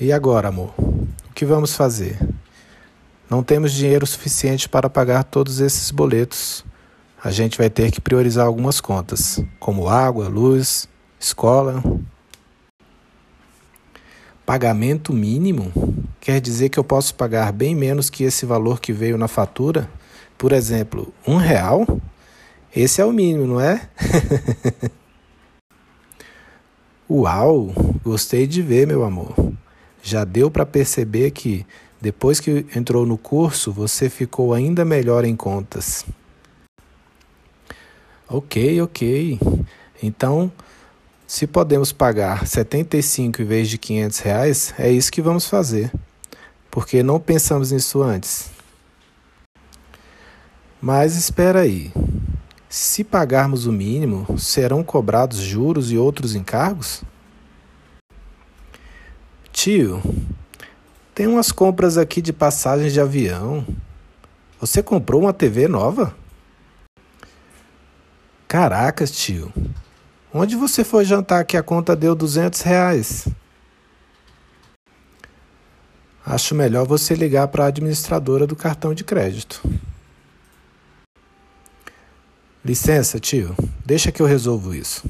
E agora, amor? O que vamos fazer? Não temos dinheiro suficiente para pagar todos esses boletos. A gente vai ter que priorizar algumas contas, como água, luz, escola. Pagamento mínimo? Quer dizer que eu posso pagar bem menos que esse valor que veio na fatura? Por exemplo, um real? Esse é o mínimo, não é? Uau! Gostei de ver, meu amor. Já deu para perceber que depois que entrou no curso, você ficou ainda melhor em contas. Ok, ok. Então, se podemos pagar 75 em vez de 500 reais, é isso que vamos fazer. Porque não pensamos nisso antes. Mas espera aí. Se pagarmos o mínimo, serão cobrados juros e outros encargos? Tio, tem umas compras aqui de passagens de avião. Você comprou uma TV nova? Caracas, tio. Onde você foi jantar que a conta deu 200 reais? Acho melhor você ligar para a administradora do cartão de crédito. Licença, tio. Deixa que eu resolvo isso.